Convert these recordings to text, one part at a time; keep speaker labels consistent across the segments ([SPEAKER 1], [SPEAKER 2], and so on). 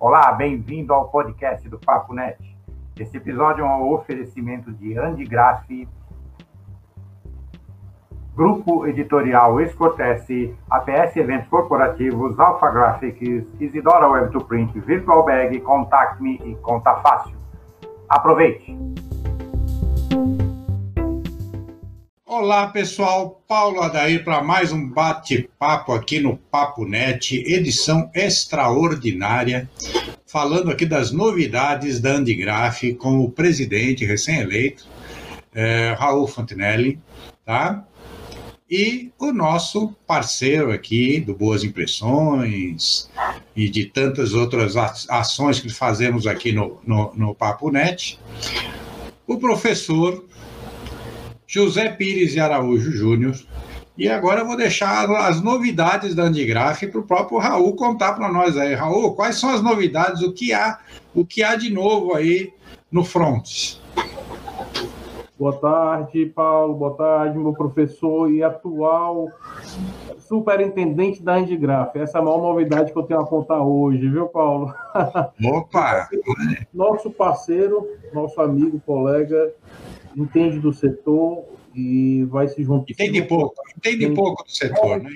[SPEAKER 1] Olá, bem-vindo ao podcast do Papo Net. Esse episódio é um oferecimento de Andy Graff, Grupo Editorial Escortece, APS Eventos Corporativos, Alpha Graphics, Isidora Web to Print, Virtual Bag, Contact Me e Conta Fácil. Aproveite!
[SPEAKER 2] Olá pessoal, Paulo Adair para mais um bate-papo aqui no Papo Net, edição extraordinária, falando aqui das novidades da Andigraf com o presidente recém-eleito, é, Raul Fontinelli, tá? E o nosso parceiro aqui do Boas Impressões e de tantas outras ações que fazemos aqui no, no, no Papo Net, o professor José Pires de Araújo Júnior. E agora eu vou deixar as novidades da Andigraf para o próprio Raul contar para nós aí. Raul, quais são as novidades? O que há, o que há de novo aí no front?
[SPEAKER 3] Boa tarde, Paulo. Boa tarde, meu professor e atual superintendente da Andigraf. Essa é a maior novidade que eu tenho a contar hoje, viu, Paulo?
[SPEAKER 2] Opa!
[SPEAKER 3] nosso parceiro, nosso amigo, colega, entende do setor e vai se juntar.
[SPEAKER 2] Entende pouco, entende pouco do setor, né?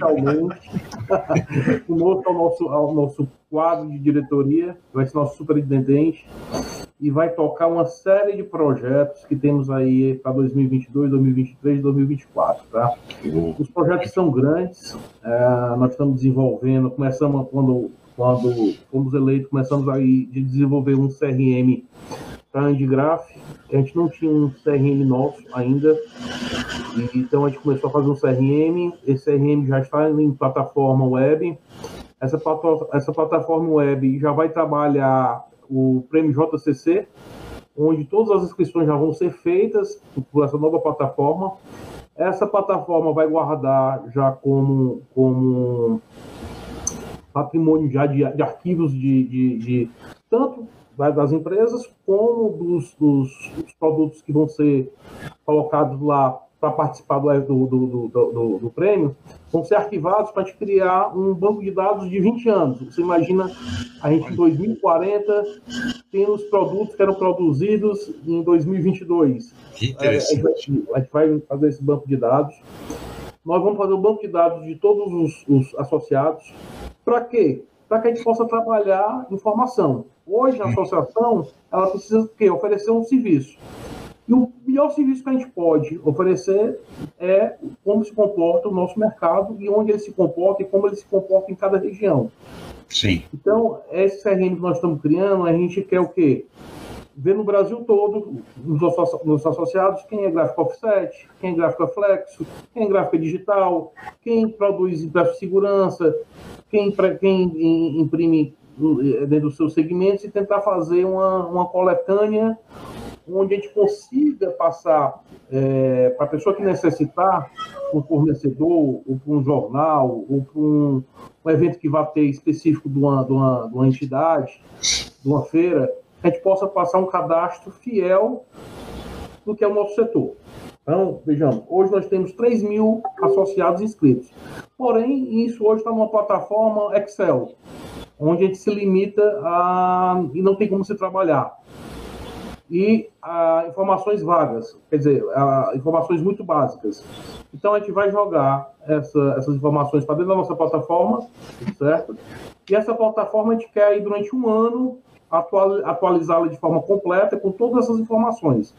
[SPEAKER 3] Conosco ao nosso, ao nosso quadro de diretoria, vai ser nosso superintendente e vai tocar uma série de projetos que temos aí para 2022, 2023 e 2024, tá? Os projetos são grandes, é, nós estamos desenvolvendo, começamos quando quando fomos eleitos, começamos a desenvolver um CRM para Andigraph, a gente não tinha um CRM nosso ainda, então a gente começou a fazer um CRM, esse CRM já está em plataforma web, essa, essa plataforma web já vai trabalhar o prêmio JCC, onde todas as inscrições já vão ser feitas por essa nova plataforma. Essa plataforma vai guardar já como, como patrimônio já de, de arquivos de, de, de tanto das empresas, como dos, dos, dos, produtos que vão ser colocados lá para participar do, do, do, do, do prêmio, vão ser arquivados para a gente criar um banco de dados de 20 anos. Você imagina a gente em 2040 tem os produtos que eram produzidos em 2022.
[SPEAKER 2] Que é, a, gente vai,
[SPEAKER 3] a gente vai fazer esse banco de dados. Nós vamos fazer o um banco de dados de todos os, os associados. Para quê? Para que a gente possa trabalhar informação. Hoje, a associação ela precisa quê? oferecer um serviço. E o melhor serviço que a gente pode oferecer é como se comporta o nosso mercado e onde ele se comporta e como ele se comporta em cada região.
[SPEAKER 2] Sim.
[SPEAKER 3] Então, esse CRM que nós estamos criando, a gente quer o quê? Ver no Brasil todo, nos associados, quem é gráfico offset, quem é gráfico flexo, quem é gráfico digital, quem produz impresso de segurança, quem, quem imprime eh, dentro dos seus segmentos e tentar fazer uma, uma coletânea onde a gente consiga passar é, para a pessoa que necessitar, um fornecedor, ou para um jornal, ou para um, um, evento que vai ter específico de uma, de, uma, de uma entidade, de uma feira, a gente possa passar um cadastro fiel do que é o nosso setor. Então, vejamos, hoje nós temos 3 mil associados inscritos. Porém, isso hoje está numa plataforma Excel onde a gente se limita a. e não tem como se trabalhar. E a, informações vagas, quer dizer, a, informações muito básicas. Então a gente vai jogar essa, essas informações para dentro da nossa plataforma, certo? E essa plataforma a gente quer aí durante um ano atualizá-la de forma completa com todas essas informações.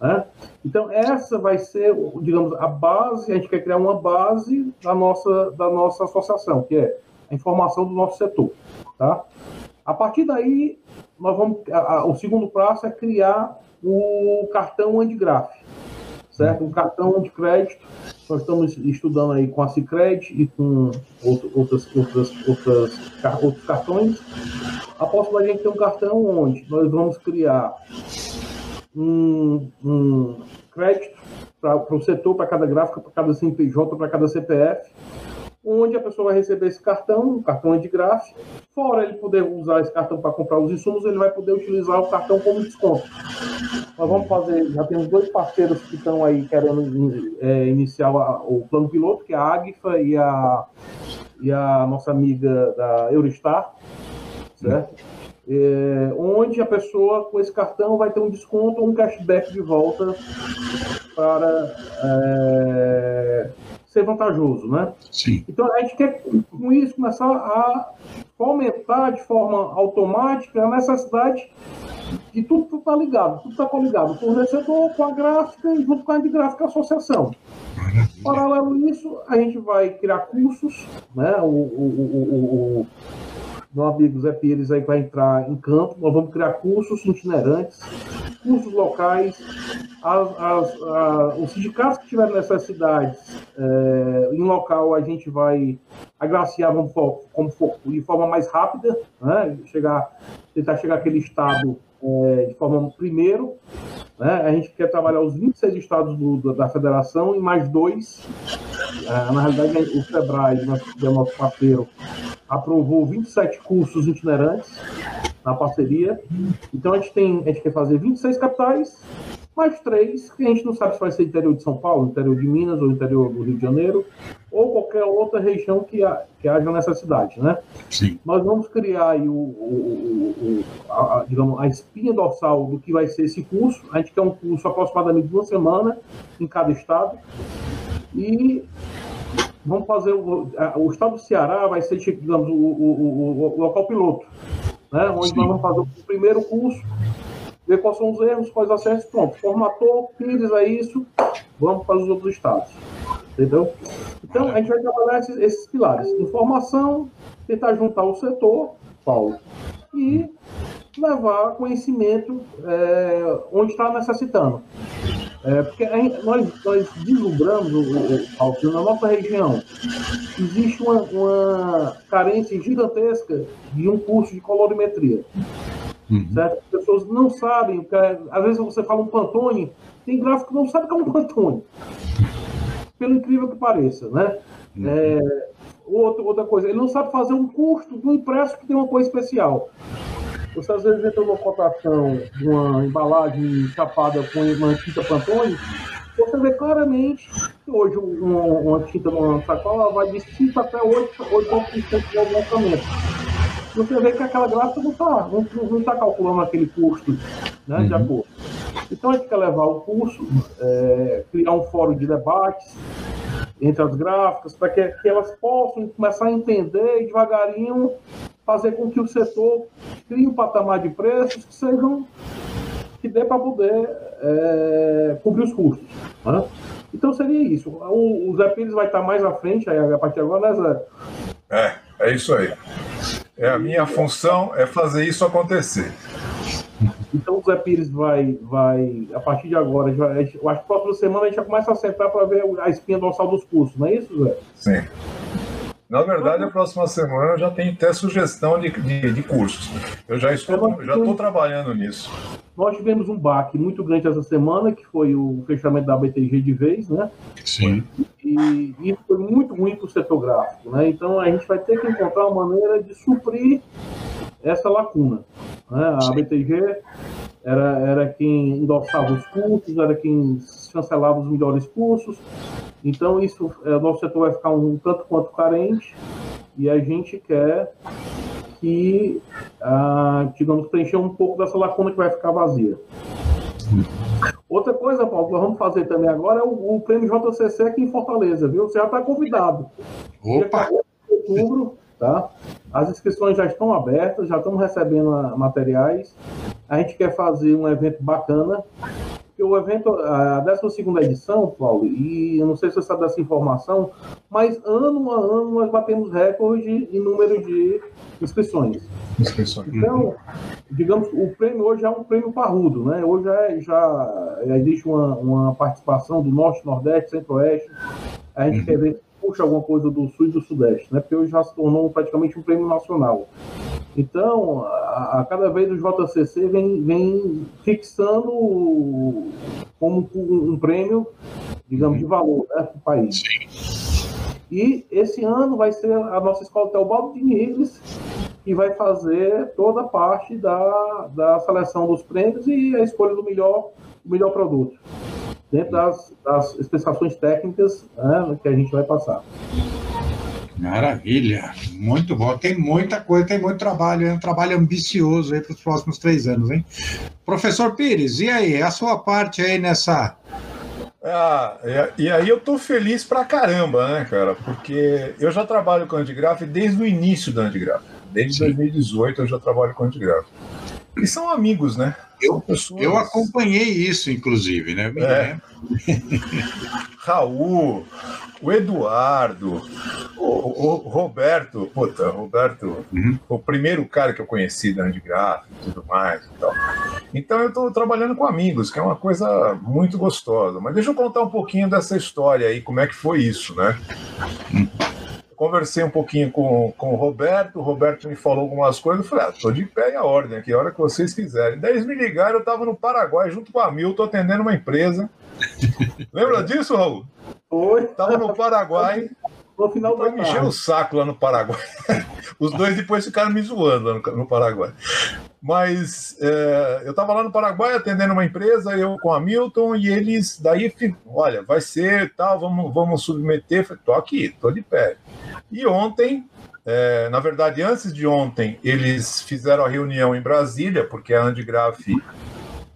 [SPEAKER 3] Né? Então, essa vai ser, digamos, a base, a gente quer criar uma base da nossa, da nossa associação, que é a informação do nosso setor. Tá? A partir daí, nós vamos, a, a, o segundo passo é criar o cartão Andigraf, certo? Um cartão de crédito. Nós estamos estudando aí com a Cicred e com outro, outras, outras, outras, outros cartões. A da gente ter um cartão onde nós vamos criar um, um crédito para o setor, para cada gráfica, para cada CNPJ, para cada CPF onde a pessoa vai receber esse cartão, o cartão é de graça. Fora ele poder usar esse cartão para comprar os insumos, ele vai poder utilizar o cartão como desconto. Nós vamos fazer, já temos dois parceiros que estão aí querendo é, iniciar o plano piloto, que é a Agfa e a, e a nossa amiga da Eurostar, certo? é, onde a pessoa com esse cartão vai ter um desconto ou um cashback de volta para é, ser vantajoso, né?
[SPEAKER 2] Sim.
[SPEAKER 3] Então a gente quer com isso começar a fomentar de forma automática a necessidade de tudo está ligado, tudo está coligado, o fornecedor com a gráfica e junto com a de gráfica a associação. Paralelo a isso, a gente vai criar cursos, né? O, o, o, o meu amigo Zé Pires aí vai entrar em campo, nós vamos criar cursos itinerantes, cursos locais, as, as, as, os sindicatos que tiverem necessidades é, em local a gente vai agraciar vamos, como, de forma mais rápida, né? chegar, tentar chegar àquele estado é, de forma primeiro. Né? A gente quer trabalhar os 26 estados do, da federação e mais dois. É, na realidade, o Sebrae, que é nosso parceiro, aprovou 27 cursos itinerantes na parceria. Então a gente tem, a gente quer fazer 26 capitais, mais três, que a gente não sabe se vai ser interior de São Paulo, interior de Minas ou interior do Rio de Janeiro, ou qualquer outra região que, ha, que haja necessidade, né?
[SPEAKER 2] Sim.
[SPEAKER 3] Nós vamos criar aí o, o, o a, digamos, a espinha dorsal do que vai ser esse curso. A gente quer um curso aproximadamente de uma semana em cada estado. E vamos fazer o, o estado do Ceará vai ser, digamos, o, o, o local piloto, né? onde Sim. nós vamos fazer o primeiro curso ver quais são os erros, quais os acertos, pronto. Formatou, Pires é isso, vamos para os outros estados. Entendeu? Então, a gente vai trabalhar esses, esses pilares. Informação, tentar juntar o setor, Paulo, e levar conhecimento é, onde está necessitando. É, porque gente, nós, nós vislumbramos, Paulo, que na nossa região existe uma, uma carência gigantesca de um curso de colorimetria. Uhum. Certo? As pessoas não sabem, é, às vezes você fala um Pantone, tem gráfico que não sabe o que é um Pantone. Pelo incrível que pareça, né? Uhum. É, outra, outra coisa, ele não sabe fazer um custo um impresso que tem uma coisa especial. Você às vezes entra numa cotação de uma embalagem chapada com uma tinta Pantone, você vê claramente que hoje uma, uma tinta numa sacola vai de 5 até 8, 8% de lançamento você vê que aquela gráfica não está não, não tá calculando aquele custo né, uhum. de acordo. Então a gente quer levar o curso, é, criar um fórum de debates entre as gráficas, para que, que, elas possam começar a entender devagarinho fazer com que o setor crie um patamar de preços que sejam que dê para poder é, cobrir os custos. Né? Então seria isso. O, o Zé Pires vai estar mais à frente aí, a partir de agora, né, Zé?
[SPEAKER 4] É, é isso aí. É, a minha função é fazer isso acontecer.
[SPEAKER 3] Então o Zé Pires vai, vai a partir de agora, vai, eu acho que próxima semana a gente já começa a sentar para ver a espinha dorsal dos cursos, não é isso, Zé?
[SPEAKER 4] Sim. Na verdade, a próxima semana eu já tenho até sugestão de, de, de cursos. Eu já estou, já estou trabalhando nisso.
[SPEAKER 3] Nós tivemos um baque muito grande essa semana, que foi o fechamento da BTG de vez, né?
[SPEAKER 2] Sim.
[SPEAKER 3] E isso foi muito ruim para o setor gráfico, né? Então a gente vai ter que encontrar uma maneira de suprir essa lacuna. Né? A Sim. BTG era, era quem endossava os cursos, era quem chancelava os melhores cursos. Então, isso, é, o nosso setor vai ficar um tanto quanto carente e a gente quer que, ah, digamos, preencher um pouco dessa lacuna que vai ficar vazia. Outra coisa, Paulo, que nós vamos fazer também agora é o, o prêmio JCC aqui em Fortaleza, viu? Você já está convidado.
[SPEAKER 2] Opa!
[SPEAKER 3] Outubro, tá? As inscrições já estão abertas, já estamos recebendo ah, materiais. A gente quer fazer um evento bacana, porque o evento, a 12 edição, Paulo, e eu não sei se você sabe dessa informação, mas ano a ano nós batemos recorde em número de inscrições.
[SPEAKER 4] Inscrições.
[SPEAKER 3] Então, digamos, o prêmio hoje é um prêmio parrudo, né? Hoje já, já existe uma, uma participação do Norte, Nordeste, Centro-Oeste. A gente uhum. quer ver se puxa alguma coisa do Sul e do Sudeste, né? Porque hoje já se tornou praticamente um prêmio nacional. Então, a, a, cada vez o JCC vem, vem fixando como um, um prêmio, digamos, de valor né, para o país. E esse ano vai ser a nossa escola Teobaldo de Nigres, que vai fazer toda a parte da, da seleção dos prêmios e a escolha do melhor, do melhor produto, dentro das, das especificações técnicas né, que a gente vai passar.
[SPEAKER 2] Maravilha, muito bom. Tem muita coisa, tem muito trabalho, é um trabalho ambicioso aí para os próximos três anos, hein? Professor Pires, e aí, a sua parte aí nessa.
[SPEAKER 4] Ah, e aí eu tô feliz pra caramba, né, cara? Porque eu já trabalho com Antigraf desde o início da Antigraf. Desde Sim. 2018 eu já trabalho com Antigraf. E são amigos, né?
[SPEAKER 2] Eu, pessoas... eu acompanhei isso, inclusive, né?
[SPEAKER 4] É. Raul, o Eduardo, o, o Roberto, puta, Roberto, uhum. o primeiro cara que eu conheci da Andigraf e tudo mais e tal. Então eu estou trabalhando com amigos, que é uma coisa muito gostosa. Mas deixa eu contar um pouquinho dessa história aí, como é que foi isso, né? Uhum conversei um pouquinho com, com o Roberto, o Roberto me falou algumas coisas, eu falei, ah, tô de pé e a ordem aqui, a hora que vocês quiserem. Daí eles me ligaram, eu estava no Paraguai junto com a Milton, atendendo uma empresa. Lembra disso, Raul?
[SPEAKER 3] Foi.
[SPEAKER 4] Tava no Paraguai.
[SPEAKER 3] No final
[SPEAKER 4] da me encher o saco lá no Paraguai. Os dois depois ficaram me zoando lá no, no Paraguai. Mas é, eu estava lá no Paraguai atendendo uma empresa, eu com a Milton, e eles daí, olha, vai ser tal, vamos, vamos submeter. Falei, tô aqui, tô de pé. E ontem, é, na verdade, antes de ontem, eles fizeram a reunião em Brasília, porque a Andigraf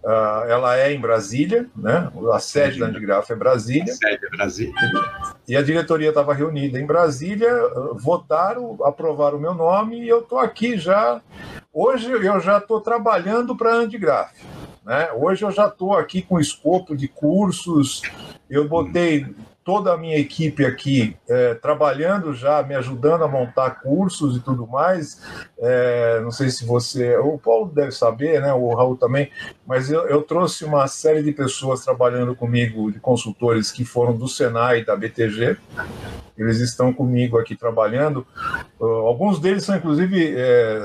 [SPEAKER 4] Uh, ela é em Brasília, né? A sede da Andigraf é Brasília. A
[SPEAKER 2] sede é Brasília.
[SPEAKER 4] E a diretoria estava reunida em Brasília, votaram, aprovaram o meu nome e eu estou aqui já. Hoje eu já estou trabalhando para a Andigraf. Né? Hoje eu já estou aqui com escopo de cursos. Eu botei toda a minha equipe aqui é, trabalhando já, me ajudando a montar cursos e tudo mais. É, não sei se você, o Paulo deve saber, né? O Raul também, mas eu, eu, trouxe uma série de pessoas trabalhando comigo, de consultores que foram do Senai e da BTG. Eles estão comigo aqui trabalhando. Alguns deles são, inclusive, é,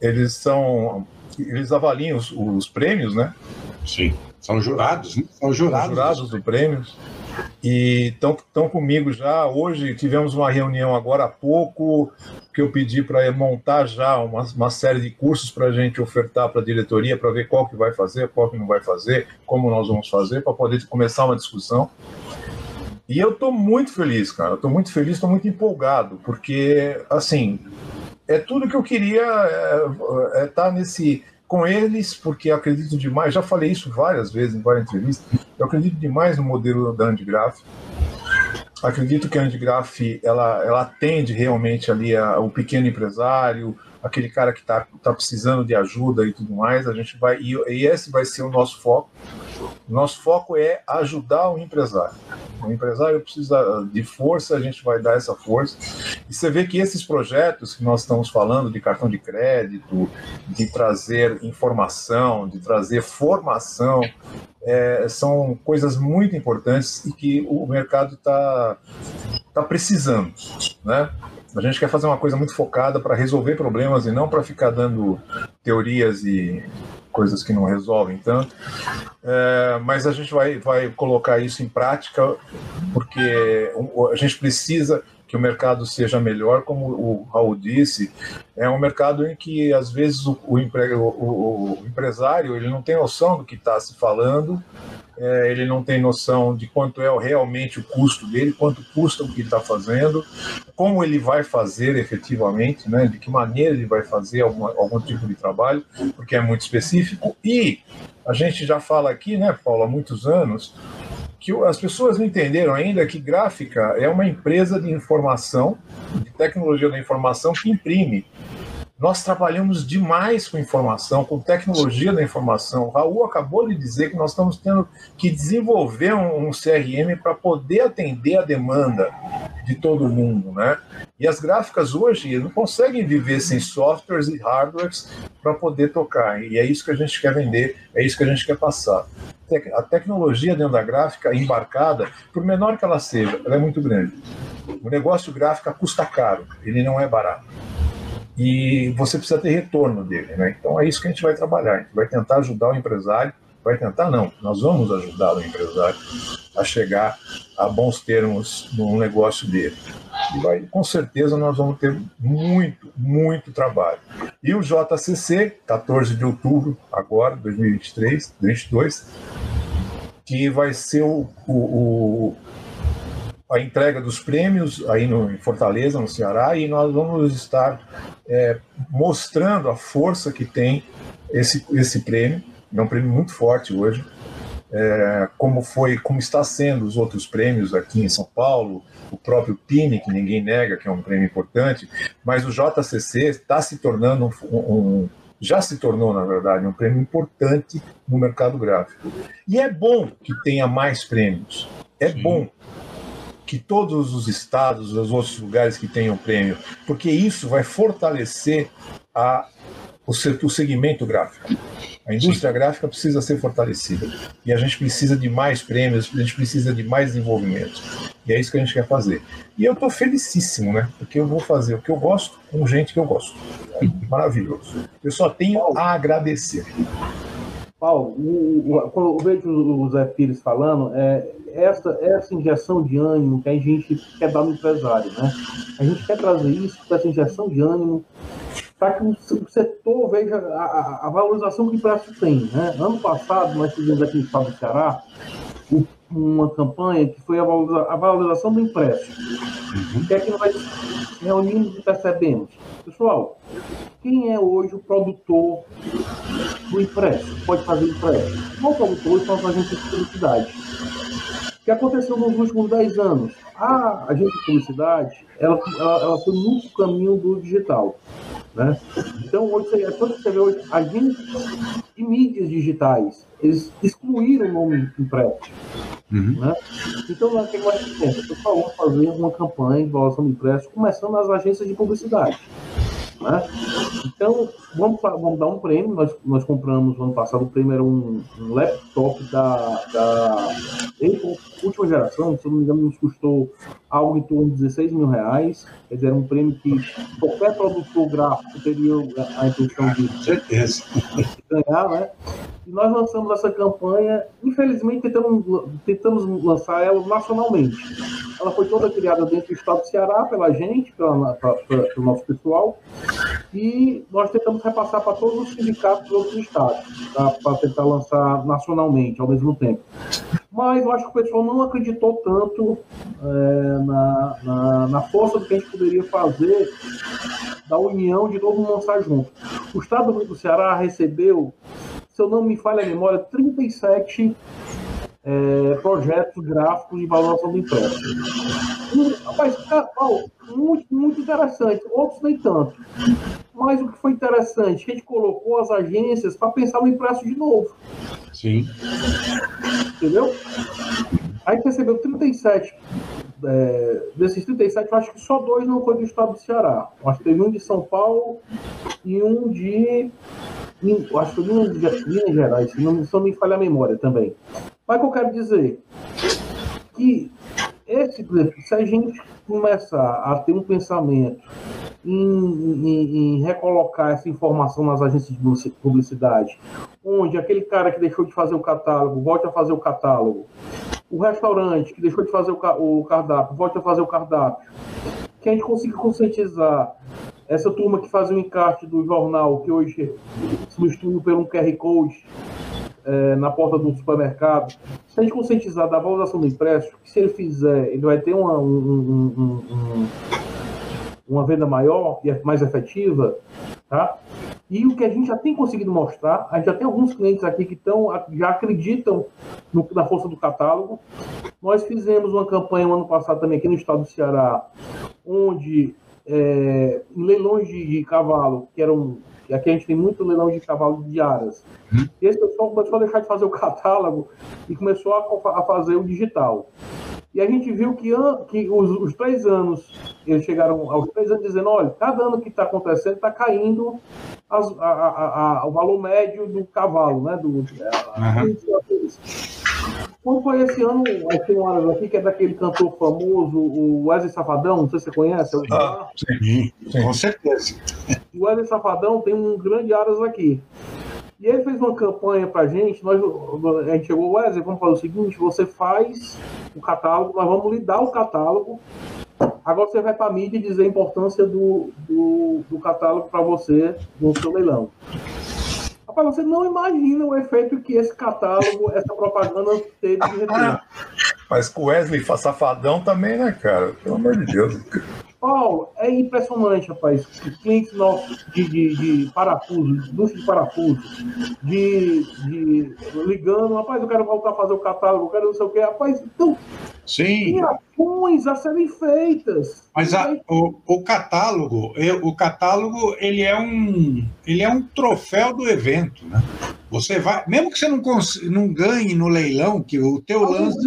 [SPEAKER 4] eles são, eles avaliam os, os prêmios, né?
[SPEAKER 2] Sim, são jurados, né? São jurados,
[SPEAKER 4] são jurados do prêmio e estão comigo já. Hoje tivemos uma reunião agora há pouco que eu pedi para montar já uma, uma, série de cursos para a gente ofertar para a diretoria para ver qual que vai fazer, qual que não vai fazer, como nós vamos fazer para poder começar uma discussão. E eu estou muito feliz, cara. Estou muito feliz, estou muito empolgado, porque assim é tudo que eu queria é, é tá nesse com eles, porque acredito demais, já falei isso várias vezes em várias entrevistas, eu acredito demais no modelo da Andigraf. Acredito que a Andigraf ela, ela atende realmente ali a, o pequeno empresário, aquele cara que está tá precisando de ajuda e tudo mais. A gente vai e, e esse vai ser o nosso foco. Nosso foco é ajudar o empresário. O empresário precisa de força, a gente vai dar essa força. E você vê que esses projetos que nós estamos falando de cartão de crédito, de trazer informação, de trazer formação, é, são coisas muito importantes e que o mercado está tá precisando, né? A gente quer fazer uma coisa muito focada para resolver problemas e não para ficar dando teorias e coisas que não resolvem tanto. É, mas a gente vai, vai colocar isso em prática, porque a gente precisa que o mercado seja melhor, como o Raul disse, é um mercado em que às vezes o, o, empre, o, o empresário ele não tem noção do que está se falando, é, ele não tem noção de quanto é realmente o custo dele, quanto custa o que ele está fazendo, como ele vai fazer efetivamente, né, de que maneira ele vai fazer algum, algum tipo de trabalho, porque é muito específico. E a gente já fala aqui, né, Paulo, há muitos anos, que as pessoas não entenderam ainda que gráfica é uma empresa de informação, de tecnologia da informação que imprime. Nós trabalhamos demais com informação, com tecnologia da informação. O Raul acabou de dizer que nós estamos tendo que desenvolver um, um CRM para poder atender a demanda de todo mundo, né? E as gráficas hoje não conseguem viver sem softwares e hardwares para poder tocar. E é isso que a gente quer vender, é isso que a gente quer passar. A tecnologia dentro da gráfica embarcada, por menor que ela seja, ela é muito grande. O negócio gráfico custa caro, ele não é barato e você precisa ter retorno dele. Né? Então é isso que a gente vai trabalhar. A gente vai tentar ajudar o empresário, vai tentar não, nós vamos ajudar o empresário a chegar a bons termos no negócio dele. E vai, com certeza nós vamos ter muito, muito trabalho. E o JCC, 14 de outubro, agora, 2023, 2022, que vai ser o, o, o a entrega dos prêmios aí no, em Fortaleza, no Ceará, e nós vamos estar é, mostrando a força que tem esse, esse prêmio. É um prêmio muito forte hoje, é, como foi, como está sendo os outros prêmios aqui em São Paulo, o próprio PINE, que ninguém nega que é um prêmio importante, mas o JCC está se tornando um, um já se tornou, na verdade, um prêmio importante no mercado gráfico. E é bom que tenha mais prêmios. É Sim. bom que todos os estados, os outros lugares que tenham prêmio, porque isso vai fortalecer a, o, o segmento gráfico. A indústria Sim. gráfica precisa ser fortalecida. E a gente precisa de mais prêmios, a gente precisa de mais desenvolvimento. E é isso que a gente quer fazer. E eu estou felicíssimo, né? Porque eu vou fazer o que eu gosto com gente que eu gosto. É maravilhoso. Eu só tenho a agradecer.
[SPEAKER 3] Paulo, quando eu vejo o Zé Pires falando, é essa, essa injeção de ânimo que a gente quer dar no empresário, né? A gente quer trazer isso, essa injeção de ânimo, para que o setor veja a, a, valorização que o preço tem. Né? Ano passado, nós fizemos aqui no estado do Ceará uma campanha que foi a, valoriza, a valorização do empréstimo. Uhum. O que é que nós reunimos e percebemos? Pessoal, quem é hoje o produtor do empréstimo? Pode fazer empréstimo. O produtor são as agências de publicidade. O que aconteceu nos últimos 10 anos? A agência de publicidade ela, ela, ela foi muito caminho do digital. Né? Então, hoje, é você vê hoje, agentes de mídias digitais, eles excluíram o nome impresso. Uhum. Né? Então, nós temos mais tempo. Pessoal, vamos fazer uma campanha de valorização do impresso, começando nas agências de publicidade. Né? Então, vamos, vamos dar um prêmio. Nós, nós compramos no ano passado, o prêmio era um, um laptop da, da Apple, última geração, se não me engano, nos custou algo em torno de 16 mil reais. Quer dizer, era um prêmio que qualquer produtor gráfico teria a intenção de, ganhar, né? E nós lançamos essa campanha, infelizmente tentamos, tentamos lançar ela nacionalmente. Ela foi toda criada dentro do estado do Ceará pela gente, pela, pela, pelo nosso pessoal, e nós tentamos repassar para todos os sindicatos dos outros estados, tá? para tentar lançar nacionalmente ao mesmo tempo. Mas eu acho que o pessoal não acreditou tanto é, na, na, na, força do que a gente poderia fazer da união de todo mundo lançar junto. O estado do Ceará recebeu, se eu não me falha a memória, 37 é, projetos gráficos de valorização do empréstimo. Rapaz, muito, muito interessante, outros nem tanto. Mas o que foi interessante, a gente colocou as agências para pensar no empréstimo de novo.
[SPEAKER 2] Sim.
[SPEAKER 3] Entendeu? Aí recebeu 37. É, desses 37, eu acho que só dois não foi do estado do Ceará. Eu acho que teve um de São Paulo e um de. Eu acho que foi um de Minas Gerais, se não, se não me falha a memória também. Mas o que eu quero dizer? Que esse, se a gente começar a ter um pensamento em, em, em, recolocar essa informação nas agências de publicidade, onde aquele cara que deixou de fazer o catálogo volte a fazer o catálogo, o restaurante que deixou de fazer o, cardápio volte a fazer o cardápio, que a gente consiga conscientizar essa turma que faz o encarte do jornal, que hoje substituiu por um QR Code, é, na porta do supermercado, se a gente conscientizar da valorização do empréstimo, que se ele fizer, ele vai ter uma, um, um, um, uma venda maior e mais efetiva, tá? E o que a gente já tem conseguido mostrar, a gente já tem alguns clientes aqui que estão, já acreditam no, na força do catálogo. Nós fizemos uma campanha no ano passado também aqui no estado do Ceará, onde é, em leilões de, de cavalo, que eram e aqui a gente tem muito leilão de cavalo de aras. Uhum. E esse pessoal começou a deixar de fazer o catálogo e começou a, a fazer o digital. E a gente viu que, que os, os, três anos, eles chegaram aos três anos dizendo, olha, cada ano que está acontecendo está caindo as, a, a, o valor médio do cavalo, né? Do, uhum. Quando foi esse ano, tem um aqui que é daquele cantor famoso, o Wesley Safadão, não sei se você conhece.
[SPEAKER 2] Ah, sim, sim, com certeza.
[SPEAKER 3] O Wesley Safadão tem um grande Aras aqui. E ele fez uma campanha pra gente, nós, a gente chegou, Wesley, vamos fazer o seguinte, você faz o catálogo, nós vamos lhe dar o catálogo, agora você vai para a mídia e dizer a importância do, do, do catálogo para você no seu leilão. Rapaz, você não imagina o efeito que esse catálogo, essa propaganda teve de retorno.
[SPEAKER 4] Mas com o Wesley safadão também, né, cara? Pelo amor de Deus.
[SPEAKER 3] Paulo, é impressionante, rapaz. Clientes nossos de, de, de parafuso, indústria de parafuso, de, de ligando, rapaz, eu quero voltar a fazer o catálogo, eu quero não sei o quê. Rapaz, então,
[SPEAKER 2] Sim.
[SPEAKER 3] tem ações a serem feitas.
[SPEAKER 2] Mas a, o, o catálogo, o catálogo, ele é um, ele é um troféu do evento, né? Você vai, mesmo que você não, cons- não ganhe no leilão, que o teu lance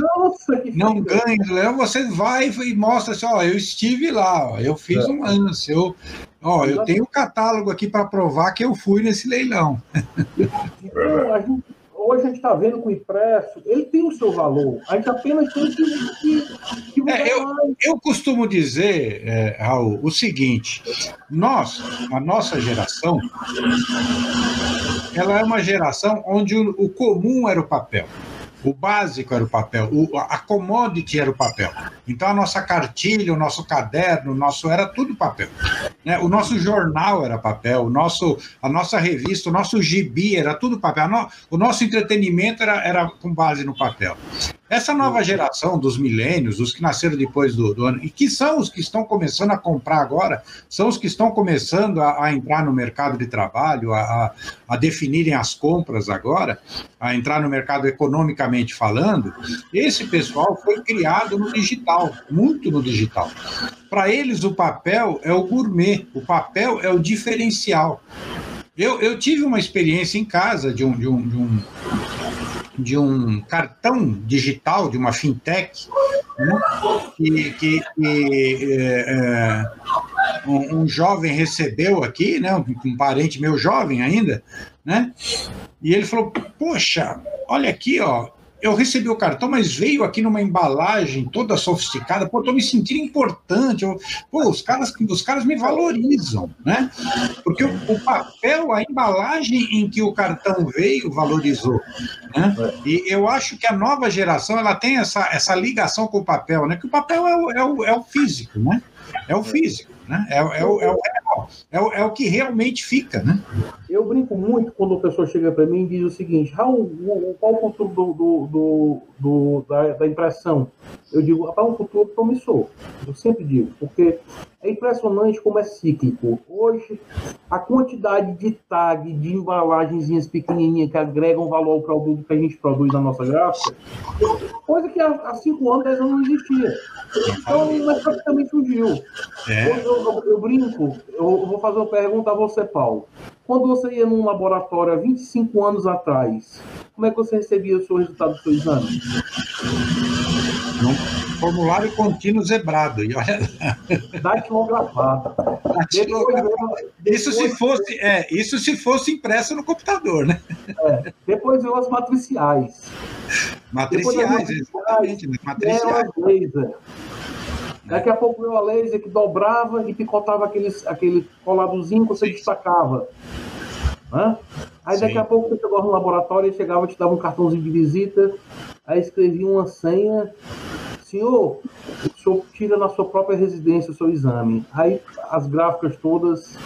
[SPEAKER 2] não ganhe no leilão, você vai e mostra assim, ó, eu estive lá, ó, eu fiz
[SPEAKER 4] É.
[SPEAKER 2] um lance, eu, ó, eu tenho o catálogo aqui para provar que eu fui nesse leilão.
[SPEAKER 3] Então, a gente- hoje a gente está vendo o impresso, ele tem o seu valor. A gente apenas tem que, que, que
[SPEAKER 2] É, eu-. Eu costumo dizer, é, Raul, o seguinte: nós, a nossa geração, ela é uma geração onde o, o comum era o papel. O básico era o papel, o, a commodity era o papel. Então a nossa cartilha, o nosso caderno, o nosso era tudo papel. né? O nosso jornal era papel, o nosso, a nossa revista, o nosso gibi era tudo papel. No- o nosso entretenimento era, era com base no papel. Essa nova geração dos milênios, os que nasceram depois do, do ano, e que são os que estão começando a comprar agora, são os que estão começando a, a entrar no mercado de trabalho, a, a, a definirem as compras agora, a entrar no mercado economicamente falando. Esse pessoal foi criado no digital, muito no digital. Para eles, o papel é o gourmet, o papel é o diferencial. Eu, eu tive uma experiência em casa de um, de um, de um de um cartão digital de uma fintech né, que, que- que, é, é, um, um jovem recebeu aqui, né, um, um parente meu jovem ainda, né, e ele falou: Poxa, olha aqui, ó. Eu recebi o cartão, mas veio aqui numa embalagem toda sofisticada. Pô, tô me sentindo importante. Eu- pô, os caras, os caras me valorizam, né? Porque o, o papel, a embalagem em que o cartão veio, valorizou. Né? E eu acho que a nova geração ela tem essa, essa ligação com o papel, né? Que o papel é o, é o, é o físico, né? É o físico, né? É, o- é, é o real, é o, é o que realmente fica, né?
[SPEAKER 3] Eu brinco muito quando a pessoa chega para mim e diz o seguinte: Raul, qual o futuro do, do- do- da, da impressão? Eu digo, rapaz, um futuro promissor. Eu sempre digo, porque é impressionante como é cíclico. Hoje, a quantidade de tag, de embalagenzinhas pequenininhas que agregam valor ao produto que a gente produz na nossa gráfica, coisa que há, cinco anos, dez anos não existia. Então, mercado também surgiu.
[SPEAKER 2] É.
[SPEAKER 3] Eu, eu- eu brinco, eu vou fazer uma pergunta a você, Paulo. Quando você ia num laboratório há 25 anos atrás, como é que você recebia o seu resultado do seu exame?
[SPEAKER 2] Num formulário contínuo zebrado. E olha,
[SPEAKER 3] Datilografado. Depois,
[SPEAKER 2] isso se fosse, é, isso se fosse impresso no computador, né?
[SPEAKER 3] depois veio as matriciais.
[SPEAKER 2] Matriciais, exatamente, né? matriciais.
[SPEAKER 3] Daqui a pouco veio a laser que dobrava e picotava aqueles, aquele coladozinho que você destacava. Hã? Aí daqui
[SPEAKER 2] Sim.
[SPEAKER 3] a pouco você chegava no laboratório e chegava, te dava um cartãozinho de visita, aí escrevia uma senha. Senhor, o senhor tira na sua própria residência o seu exame. Aí as gráficas todas,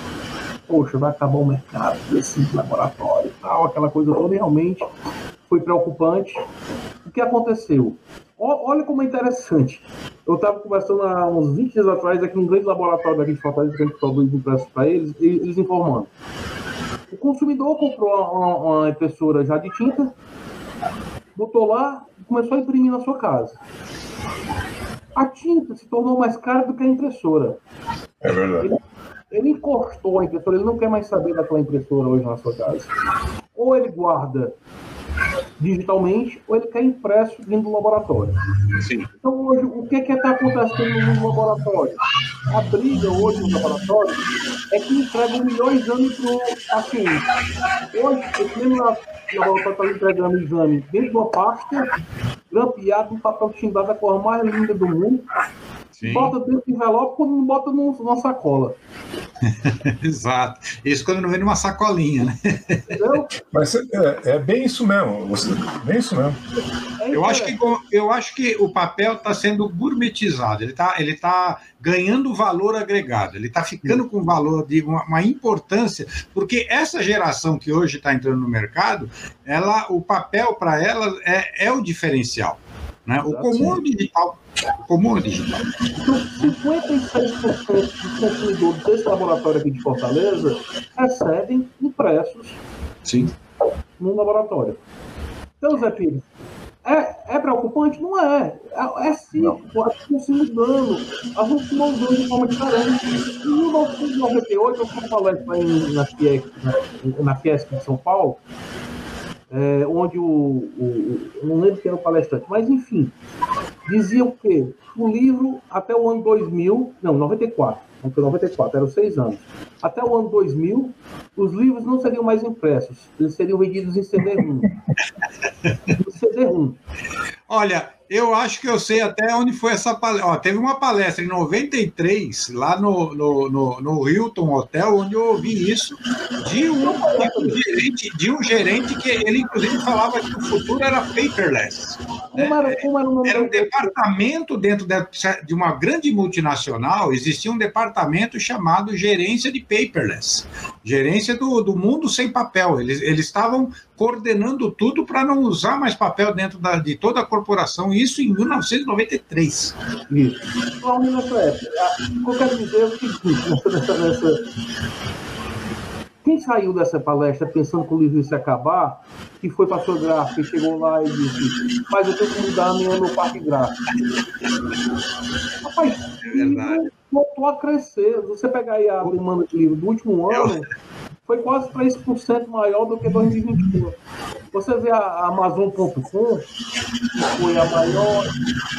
[SPEAKER 3] poxa, vai acabar o mercado desse laboratório e tal, aquela coisa toda, e realmente foi preocupante. O que aconteceu? Olha como é interessante. Eu estava conversando há uns 20 dias atrás aqui num grande laboratório daqui de Fortaleza que a gente produz impressos para eles, e eles informando. O consumidor comprou uma, uma impressora já de tinta, botou lá e começou a imprimir na sua casa. A tinta se tornou mais cara do que a impressora.
[SPEAKER 4] É verdade.
[SPEAKER 3] Ele encostou a impressora, ele não quer mais saber daquela impressora hoje na sua casa. Ou ele guarda digitalmente, ou ele quer impresso dentro do laboratório.
[SPEAKER 2] Sim.
[SPEAKER 3] Então, hoje, o que está acontecendo no laboratório? A briga hoje no laboratório é que entrega um milhão de exames para o paciente. Hoje, esse mesmo la- laboratório está entregando exame dentro de uma pasta, grampeado, um papel timbrado da cor mais linda do mundo,
[SPEAKER 2] Sim,
[SPEAKER 3] bota dentro do envelope quando não bota num- numa sacola.
[SPEAKER 2] exato. Isso quando não vem numa sacolinha, né?
[SPEAKER 3] Entendeu?
[SPEAKER 4] Mas é, é bem isso mesmo. Você, bem isso mesmo.
[SPEAKER 3] É
[SPEAKER 2] Eu acho que, eu acho que o papel está sendo gourmetizado, ele está ele tá ganhando valor agregado, ele está ficando com valor de uma, uma importância, porque essa geração que hoje está entrando no mercado, ela, o papel para ela é, é o diferencial. Né? O comum é digital. O comum é digital.
[SPEAKER 3] Então, 56% dos consumidores desse laboratório aqui de Fortaleza recebem impressos
[SPEAKER 2] Sim.
[SPEAKER 3] no laboratório. Então, Zé Pires, é, é preocupante? Não é. É, é cíclico, as coisas se mudando, as coisas se mudando de forma diferente. Em 1998, eu fui palestra em, na, Fiesc, na, na Fiesc de São Paulo, é, onde o, o, Não lembro quem era o palestrante, mas enfim, dizia o quê? O livro, até o ano 2000, não, 94, não foi 94, eram seis anos. Até o ano 2000, os livros não seriam mais impressos, eles seriam vendidos em CD-ROM. CD-ROM.
[SPEAKER 2] Olha, eu acho que eu sei até onde foi essa palestra. teve uma palestra em 93, lá no, no, no, no Hilton Hotel, onde eu ouvi isso de um, de um, gerente, de um gerente que ele, inclusive, falava que o futuro era paperless. O era um departamento dentro de uma grande multinacional, existia um departamento chamado gerência de paperless, gerência do, do mundo sem papel. Eles, eles estavam coordenando tudo para não usar mais papel dentro da, de toda a corporação, isso em 1993. Isso.
[SPEAKER 3] Só nessa época. O que eu quero dizer é o seguinte, nessa, nessa... Quem saiu dessa palestra pensando que o livro ia se acabar, que foi para a sua gráfica e chegou lá e disse, mas eu tenho que mudar a minha no parque gráfico. Rapaz, é verdade. voltou a crescer. Você pegar aí a demanda de livro do último ano, foi quase 3% maior do que 2021. Você vê a Amazon.com, que foi a maior,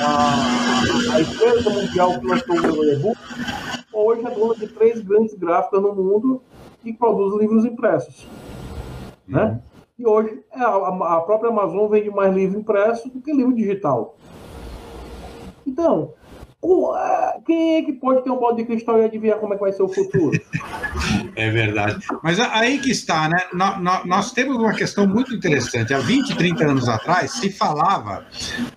[SPEAKER 3] a, a empresa mundial que lançou o e-book, hoje é dona de três grandes gráficas no mundo que produzem livros impressos. Né? Uhum. E hoje é a, a própria Amazon vende mais livro impresso do que livro digital. Então, é, quem é que pode ter um balde de cristal e adivinhar como é que vai ser o futuro?
[SPEAKER 2] É verdade. Mas aí que está, né? Nós temos uma questão muito interessante. Há 20, 30 anos atrás, se falava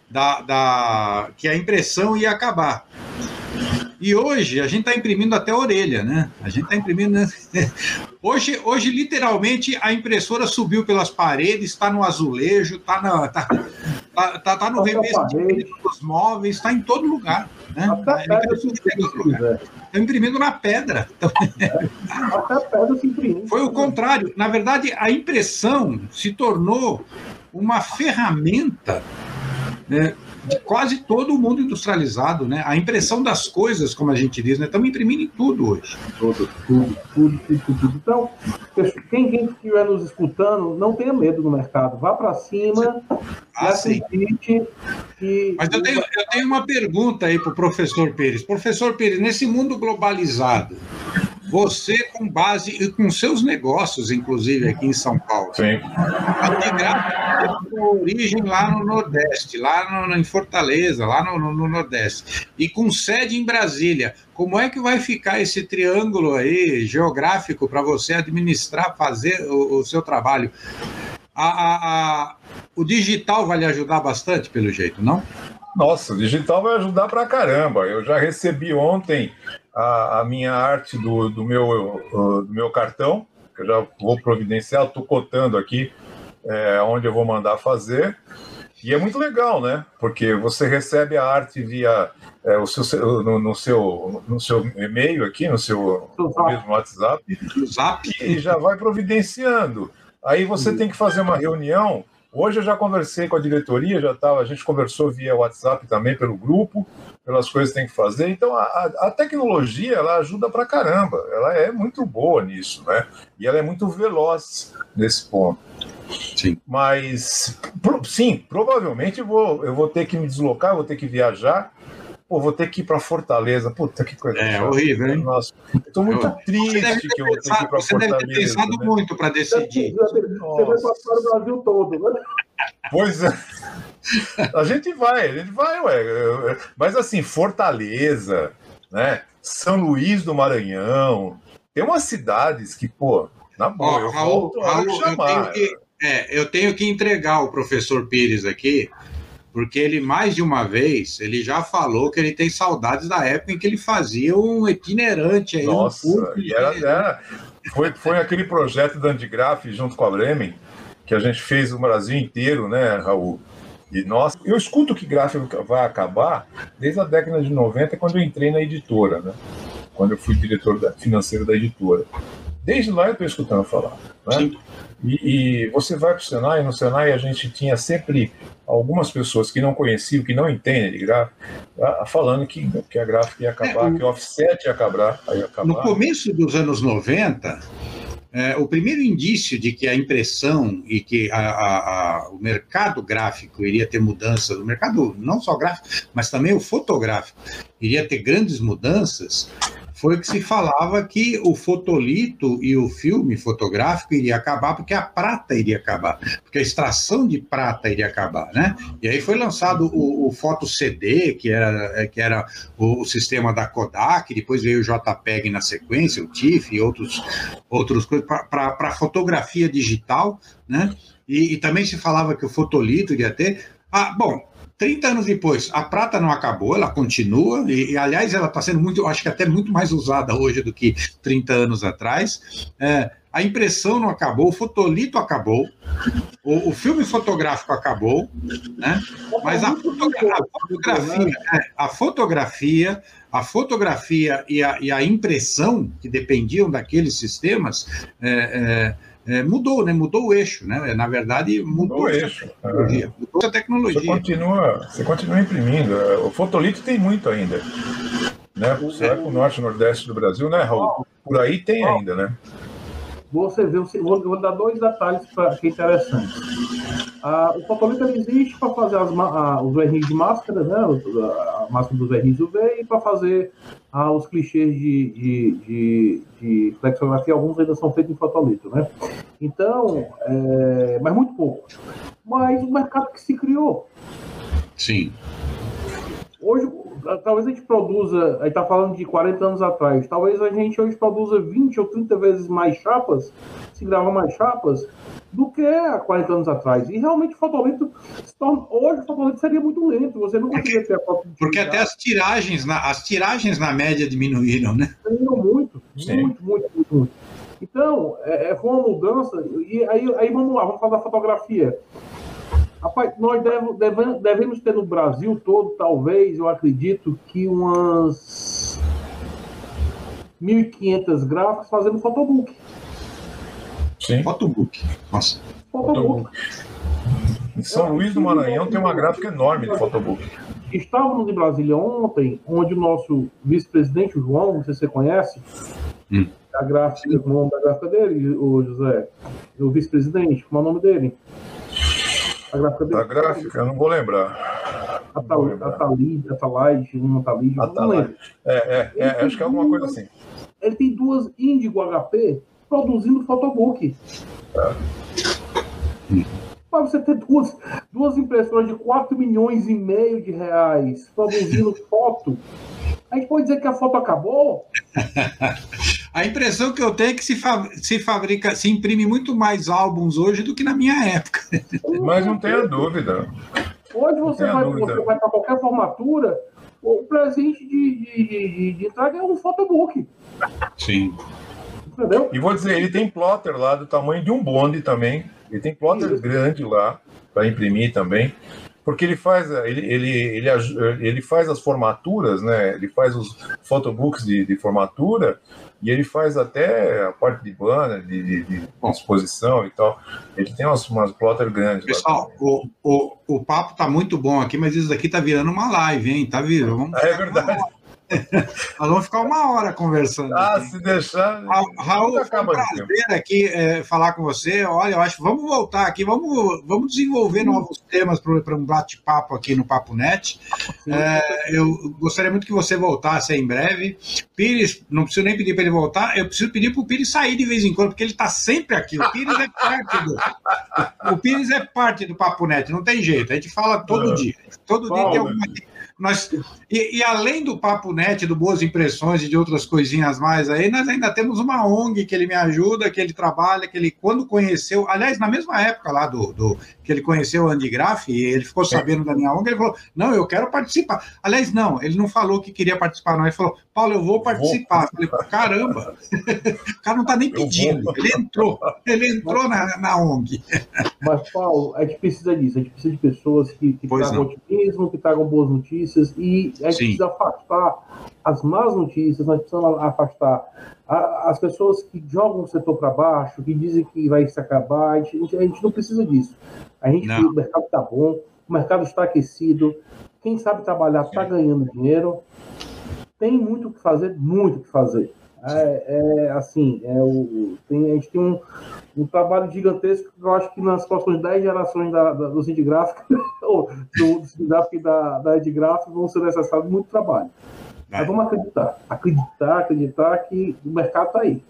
[SPEAKER 2] da, da que a impressão ia acabar. E hoje a gente está imprimindo até a orelha, né? A gente está imprimindo. Né? Hoje, hoje, literalmente, a impressora subiu pelas paredes, está no azulejo, está tá, tá, tá, tá no revestimento dos móveis, está em todo lugar. Né? Está imprimindo na pedra. Até pedra se imprime. Foi o contrário. Na verdade, a impressão se tornou uma ferramenta né, de quase todo o mundo industrializado, né? A impressão das coisas, como a gente diz, né? Estamos imprimindo em tudo hoje.
[SPEAKER 3] Tudo, tudo, tudo, tudo, tudo. Então, quem, quem estiver nos escutando, não tenha medo do mercado. Vá para cima ah, e acredite
[SPEAKER 2] que... Mas eu tenho, eu tenho uma pergunta aí para o professor Pires. Professor Pires, nesse mundo globalizado, você com base e com seus negócios, inclusive aqui em São Paulo. Sim. A origem lá no Nordeste, lá no, em Fortaleza, lá no, no, no, Nordeste, e com sede em Brasília. Como é que vai ficar esse triângulo aí geográfico para você administrar, fazer o, o seu trabalho? A, a, a, o digital vai lhe ajudar bastante, pelo jeito, não?
[SPEAKER 4] Nossa, o digital vai ajudar para caramba. Eu já recebi ontem a, a minha arte do, do, meu, do meu cartão, que eu já vou providenciar, estou cotando aqui é, onde eu vou mandar fazer. E é muito legal, né? Porque você recebe a arte via é, o seu, no, no, seu, no seu e-mail aqui, no seu no mesmo WhatsApp, e já vai providenciando. Aí você tem que fazer uma reunião. Hoje eu já conversei com a diretoria, já tava, a gente conversou via WhatsApp também pelo grupo, pelas coisas que tem que fazer. Então, a, a tecnologia, ela ajuda pra caramba. Ela é muito boa nisso, né? E ela é muito veloz nesse ponto. Sim. Mas, pro, sim, provavelmente vou, eu vou ter que me deslocar, vou ter que viajar. Pô, vou ter que ir para Fortaleza. Puta que coisa.
[SPEAKER 2] É horrível, hein?
[SPEAKER 4] Nossa, estou muito eu, triste que eu vou ter que ir para Fortaleza. Você deve ter
[SPEAKER 2] pensado né? muito para decidir.
[SPEAKER 3] Você vai passar o Brasil todo, né?
[SPEAKER 4] Pois é. A gente vai, a gente vai, ué. Mas assim, Fortaleza, né? São Luís do Maranhão, tem umas cidades que, pô, na boa, eu Raul, volto Raul, eu
[SPEAKER 2] tenho, que, é, eu tenho que entregar o professor Pires aqui, porque ele mais de uma vez ele já falou que ele tem saudades da época em que ele fazia um itinerante aí.
[SPEAKER 4] Nossa, um e era, era, foi, foi aquele projeto da Andigraf junto com a Bremen que a gente fez o Brasil inteiro, né, Raul? E nós, eu escuto que gráfico vai acabar desde a década de 90, quando eu entrei na editora, né? quando eu fui diretor da, financeiro da editora. Desde lá eu estou escutando falar. Né? E, e, você vai para o Senai, no Senai a gente tinha sempre algumas pessoas que não conheciam, que não entendem de gráfico, falando que, que a gráfica ia acabar, é, que o offset ia acabar, ia acabar.
[SPEAKER 2] No começo dos anos 90, é, o primeiro indício de que a impressão e que a, a, a, o mercado gráfico iria ter mudanças, o mercado não só gráfico, mas também o fotográfico, iria ter grandes mudanças, foi que se falava que o fotolito e o filme fotográfico iria acabar porque a prata iria acabar, porque a extração de prata iria acabar, né? E aí foi lançado o, o foto CD, que era, que era o, o, sistema da Kodak, depois veio o JPEG na sequência, o TIFF e outros, outros coisas para fotografia digital, né? E, e também se falava que o fotolito iria ter. Ah, bom, 30 anos depois, a prata não acabou, ela continua, e, e aliás, ela está sendo muito, acho que até muito mais usada hoje do que 30 anos atrás. É, a impressão não acabou, o fotolito acabou, o, o filme fotográfico acabou, né? mas a, a fotografia, é, a fotografia, a fotografia e a, e a impressão que dependiam daqueles sistemas. É, é, é, mudou, né? Mudou o eixo, né? Na verdade, mudou, mudou o eixo. Tecnologia, é. Mudou a tecnologia.
[SPEAKER 4] Você continua, você continua imprimindo. É, o fotolito tem muito ainda. Né? Você vai para o norte e nordeste do Brasil, né, Raul? Por aí tem ainda, né?
[SPEAKER 3] Você vê, vou, vou dar dois detalhes para que é interessante. Ah, o fotolito existe para fazer as, ah, os verniz de máscara, né? A máscara dos verniz UV e para fazer ah, os clichês de, de, de, de, flexografia, alguns ainda são feitos em fotolito, né? Então, é, mas muito pouco. Mas o mercado que se criou.
[SPEAKER 2] Sim.
[SPEAKER 3] Talvez a gente produza, aí está falando de 40 anos atrás, talvez a gente hoje produza 20 ou 30 vezes mais chapas, se grava mais chapas, do que há 40 anos atrás. E realmente o fotolito, hoje o fotolito seria muito lento, você não conseguiria ter a foto.
[SPEAKER 2] Porque até as tiragens, na, as tiragens na média diminuíram, né?
[SPEAKER 3] Diminuíram muito, Sim. muito, muito, muito, muito. Então, é, é, foi uma mudança, e aí, aí vamos lá, vamos falar da fotografia. Rapaz, nós deve, deve, devemos ter no Brasil todo, talvez, eu acredito, que umas 1.500 gráficos fazendo fotobook.
[SPEAKER 2] Sim. Photobook. Nossa.
[SPEAKER 3] Photobook.
[SPEAKER 4] Em São Luís do Maranhão tem uma gráfica enorme de Photobook.
[SPEAKER 3] Estávamos em Brasília ontem, onde o nosso vice-presidente, o João, não sei se você conhece, hum. a gráfica, o nome da gráfica dele, o José, o vice-presidente, como é o nome dele?
[SPEAKER 4] A gráfica dele. A gráfica, não vou lembrar.
[SPEAKER 3] Atalide, Atalide, uma Atalide, não lembro.
[SPEAKER 4] É, é, é acho que é alguma coisa assim.
[SPEAKER 3] Ele tem duas Índigo HP produzindo photobook. Para você ter duas, duas impressoras de 4 milhões e meio de reais produzindo foto, a gente pode dizer que a foto acabou?
[SPEAKER 2] a impressão que eu tenho é que se, fa se fabrica, se imprime muito mais álbuns hoje do que na minha época.
[SPEAKER 4] Mas não tenha dúvida.
[SPEAKER 3] Hoje você vai, você vai para qualquer formatura, o presente de, de, de, de entrada é um photobook.
[SPEAKER 2] Sim.
[SPEAKER 4] Entendeu? E vou dizer, ele tem plotter lá do tamanho de um bonde também. Ele tem plotter Isso. grande lá para imprimir também. Porque ele faz, ele, ele, ele, ele faz as formaturas, né? Ele faz os photobooks de, de formatura e ele faz até a parte de banner, de, de, de exposição e tal. Ele tem umas, umas plotter grandes.
[SPEAKER 2] Pessoal, o, o, o papo tá muito bom aqui, mas isso daqui tá virando uma live, hein? Tá virando.
[SPEAKER 4] É verdade.
[SPEAKER 2] Nós vamos ficar uma hora conversando.
[SPEAKER 4] Ah, aqui. se deixar.
[SPEAKER 2] Raul, foi um prazer aqui é, falar com você. Olha, eu acho vamos voltar aqui, vamos, vamos desenvolver novos temas para um bate-papo aqui no Papo Net. É, eu gostaria muito que você voltasse em breve. Pires, não preciso nem pedir para ele voltar, eu preciso pedir para o Pires sair de vez em quando, porque ele está sempre aqui. O Pires é parte do. O Pires é parte do Papo Net, não tem jeito. A gente fala todo dia. Todo dia tem alguma nós, e, e, além do Papo Net, do Boas Impressões e de outras coisinhas mais aí, nós ainda temos uma ONG que ele me ajuda, que ele trabalha, que ele, quando conheceu, aliás, na mesma época lá do, do que ele conheceu o Andy Graff, ele ficou sabendo da minha ONG, ele falou: Não, eu quero participar. Aliás, não, ele não falou que queria participar, não. Ele falou: Paulo, eu vou participar. Vou. Falei, caramba, o cara não está nem pedindo, ele entrou, ele entrou na, na ONG.
[SPEAKER 3] Mas, Paulo, a gente precisa disso, a gente precisa de pessoas que, que tragam otimismo, que tragam boas notícias, e a gente Sim. precisa afastar as más notícias, nós precisamos afastar as pessoas que jogam o setor para baixo, que dizem que vai se acabar, a gente, a gente não precisa disso. A gente, o mercado está bom, o mercado está aquecido, quem sabe trabalhar está ganhando dinheiro, tem muito o que fazer, muito o que fazer. É, é assim, é o, tem, a gente tem um, um trabalho gigantesco que eu acho que nas próximas 10 gerações da, da, do Cid Gráfico, ou do, do Gráfico da, da Ed Gráfico, vão ser necessários muito trabalho. Mas vamos acreditar, acreditar, acreditar que o mercado está aí.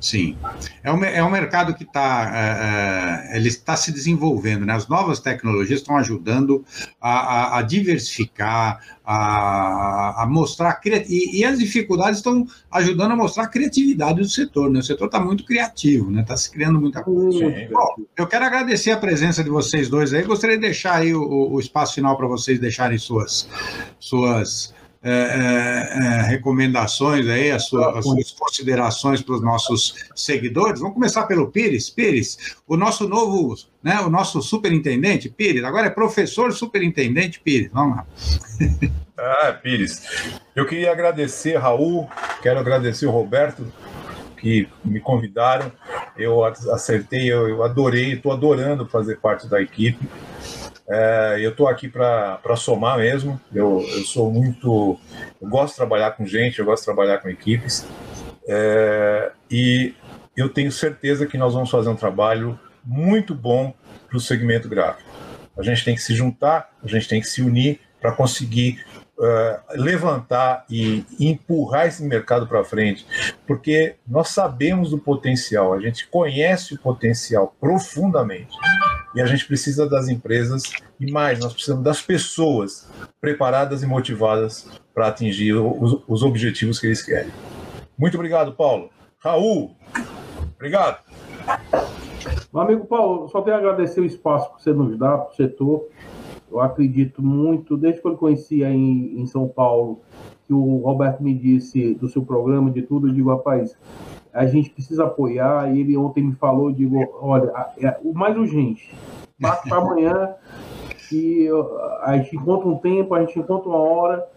[SPEAKER 2] Sim, é um, é um mercado que está é, é, ele está se desenvolvendo, né? As novas tecnologias estão ajudando a, a, a diversificar, a, a mostrar e, e, as dificuldades estão ajudando a mostrar a criatividade do setor, né? O setor está muito criativo, né? Está se criando muita coisa. Bom, eu quero agradecer a presença de vocês dois aí. Gostaria de deixar aí o, o espaço final para vocês deixarem suas suas é, é, é, recomendações aí, as suas, as suas considerações para os nossos seguidores. Vamos começar pelo Pires. Pires, o nosso novo, né, o nosso superintendente, Pires, agora é professor superintendente Pires. Vamos lá.
[SPEAKER 4] Ah, Pires. Eu queria agradecer, Raul, quero agradecer o Roberto, que me convidaram. Eu acertei, eu, eu adorei, estou adorando fazer parte da equipe. É, eu estou aqui para somar mesmo. Eu, eu sou muito. Eu gosto de trabalhar com gente, eu gosto de trabalhar com equipes. É, e eu tenho certeza que nós vamos fazer um trabalho muito bom para o segmento gráfico. A gente tem que se juntar, a gente tem que se unir para conseguir uh, levantar e empurrar esse mercado para frente, porque nós sabemos do potencial, a gente conhece o potencial profundamente. E a gente precisa das empresas e mais, nós precisamos das pessoas preparadas e motivadas para atingir os, os objetivos que eles querem. Muito obrigado, Paulo. Raul, obrigado.
[SPEAKER 3] Meu amigo Paulo, só tenho a agradecer o espaço que você nos dá para o setor. Eu acredito muito, desde que eu conheci aí em São Paulo, que o Roberto me disse do seu programa, de tudo, eu digo, rapaz, a gente precisa apoiar. E ele ontem me falou, digo, olha, é o mais urgente, passa para amanhã, que a gente encontra um tempo, a gente encontra uma hora.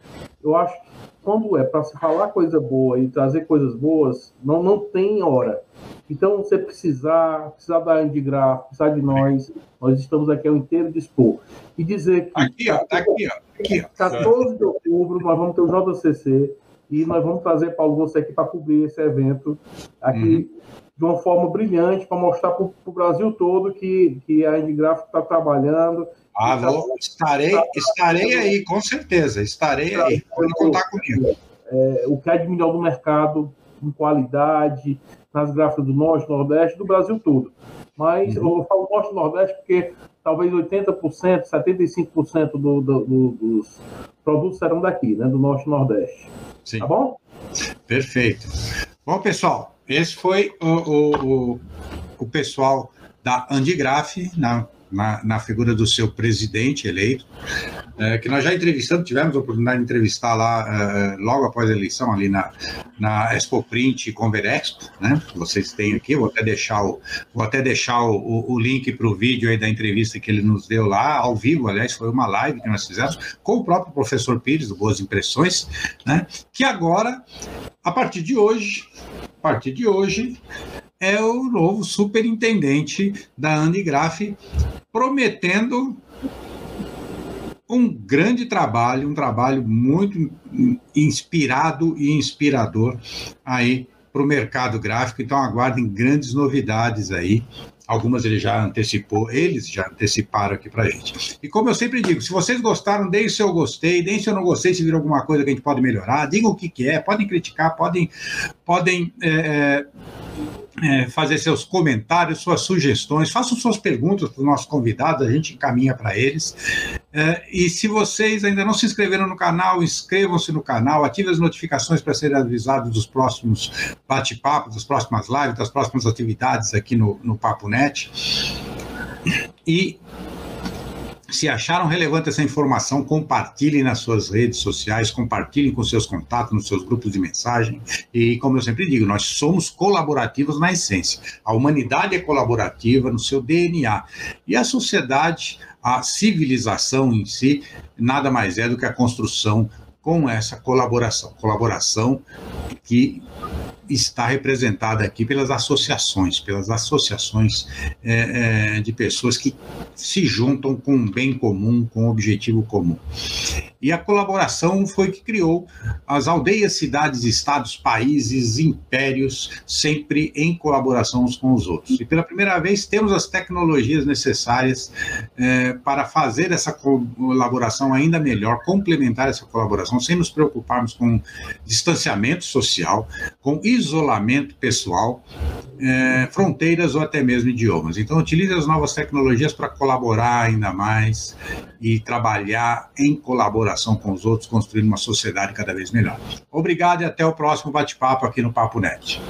[SPEAKER 3] Eu acho que quando é para se falar coisa boa e trazer coisas boas, não, não tem hora. Então, você precisar, precisar da Andigraf, precisar de nós, nós estamos aqui ao inteiro dispor. E dizer que.
[SPEAKER 2] Aqui, ó, tá aqui, ó. Aqui, ó.
[SPEAKER 3] 14 de outubro, nós vamos ter o JCC e nós vamos trazer, Paulo, você aqui para cobrir esse evento aqui uhum. de uma forma brilhante, para mostrar para o Brasil todo que, que a Endgráfico está trabalhando.
[SPEAKER 2] Ah, vou, estarei, tá, estarei aí, com certeza, estarei aí, pode contar comigo.
[SPEAKER 3] É, o que é de melhor do mercado, em qualidade, nas gráficas do Norte, Nordeste, do Brasil todo. Mas uhum. eu falo Norte e Nordeste porque talvez 80%, 75% do, do, do, dos produtos serão daqui, né, do Norte e Nordeste. Sim. Tá bom?
[SPEAKER 2] Perfeito. Bom, pessoal, esse foi o, o, o, o pessoal da Andigraf, na na, na figura do seu presidente eleito, é, que nós já entrevistamos, tivemos a oportunidade de entrevistar lá é, logo após a eleição, ali na, na Expo Print Conver Expo, né? Vocês têm aqui, vou até deixar o, vou até deixar o, o link para o vídeo aí da entrevista que ele nos deu lá, ao vivo, aliás, foi uma live que nós fizemos com o próprio professor Pires, do Boas Impressões, né? Que agora, a partir de hoje, a partir de hoje, é o novo superintendente da Andigraf, prometendo um grande trabalho, um trabalho muito inspirado e inspirador aí para o mercado gráfico. Então aguardem grandes novidades aí. Algumas ele já antecipou, eles já anteciparam aqui para gente. E como eu sempre digo, se vocês gostaram, deem seu gostei, deem se eu não gostei, se viram alguma coisa que a gente pode melhorar, digam o que, que é, podem criticar, podem, podem é, é, fazer seus comentários, suas sugestões, façam suas perguntas para os nossos convidados, a gente encaminha para eles. É, e se vocês ainda não se inscreveram no canal, inscrevam-se no canal, ativem as notificações para serem avisados dos próximos bate-papos, das próximas lives, das próximas atividades aqui no, no Papo Net. E se acharam relevante essa informação, compartilhem nas suas redes sociais, compartilhem com seus contatos, nos seus grupos de mensagem. E, como eu sempre digo, nós somos colaborativos na essência. A humanidade é colaborativa no seu DNA. E a sociedade, a civilização em si, nada mais é do que a construção com essa colaboração. Colaboração que está representada aqui pelas associações, pelas associações é, é, de pessoas que se juntam com um bem comum, com um objetivo comum. E a colaboração foi que criou as aldeias, cidades, estados, países, impérios, sempre em colaboração uns com os outros. E pela primeira vez temos as tecnologias necessárias é, para fazer essa colaboração ainda melhor, complementar essa colaboração, sem nos preocuparmos com distanciamento social, com isolamento pessoal, é, fronteiras ou até mesmo idiomas. Então, utilize as novas tecnologias para colaborar ainda mais e trabalhar em colaboração com os outros, construindo uma sociedade cada vez melhor. Obrigado e até o próximo bate-papo aqui no Papo Net.